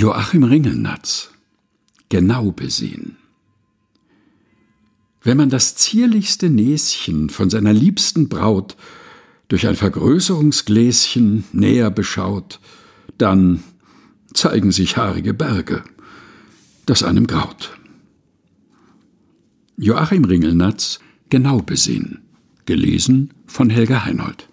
Joachim Ringelnatz Genau besehen. Wenn man das zierlichste Näschen von seiner liebsten Braut durch ein Vergrößerungsgläschen näher beschaut, dann zeigen sich haarige Berge, das einem graut. Joachim Ringelnatz Genau besehen. Gelesen von Helga Heinold.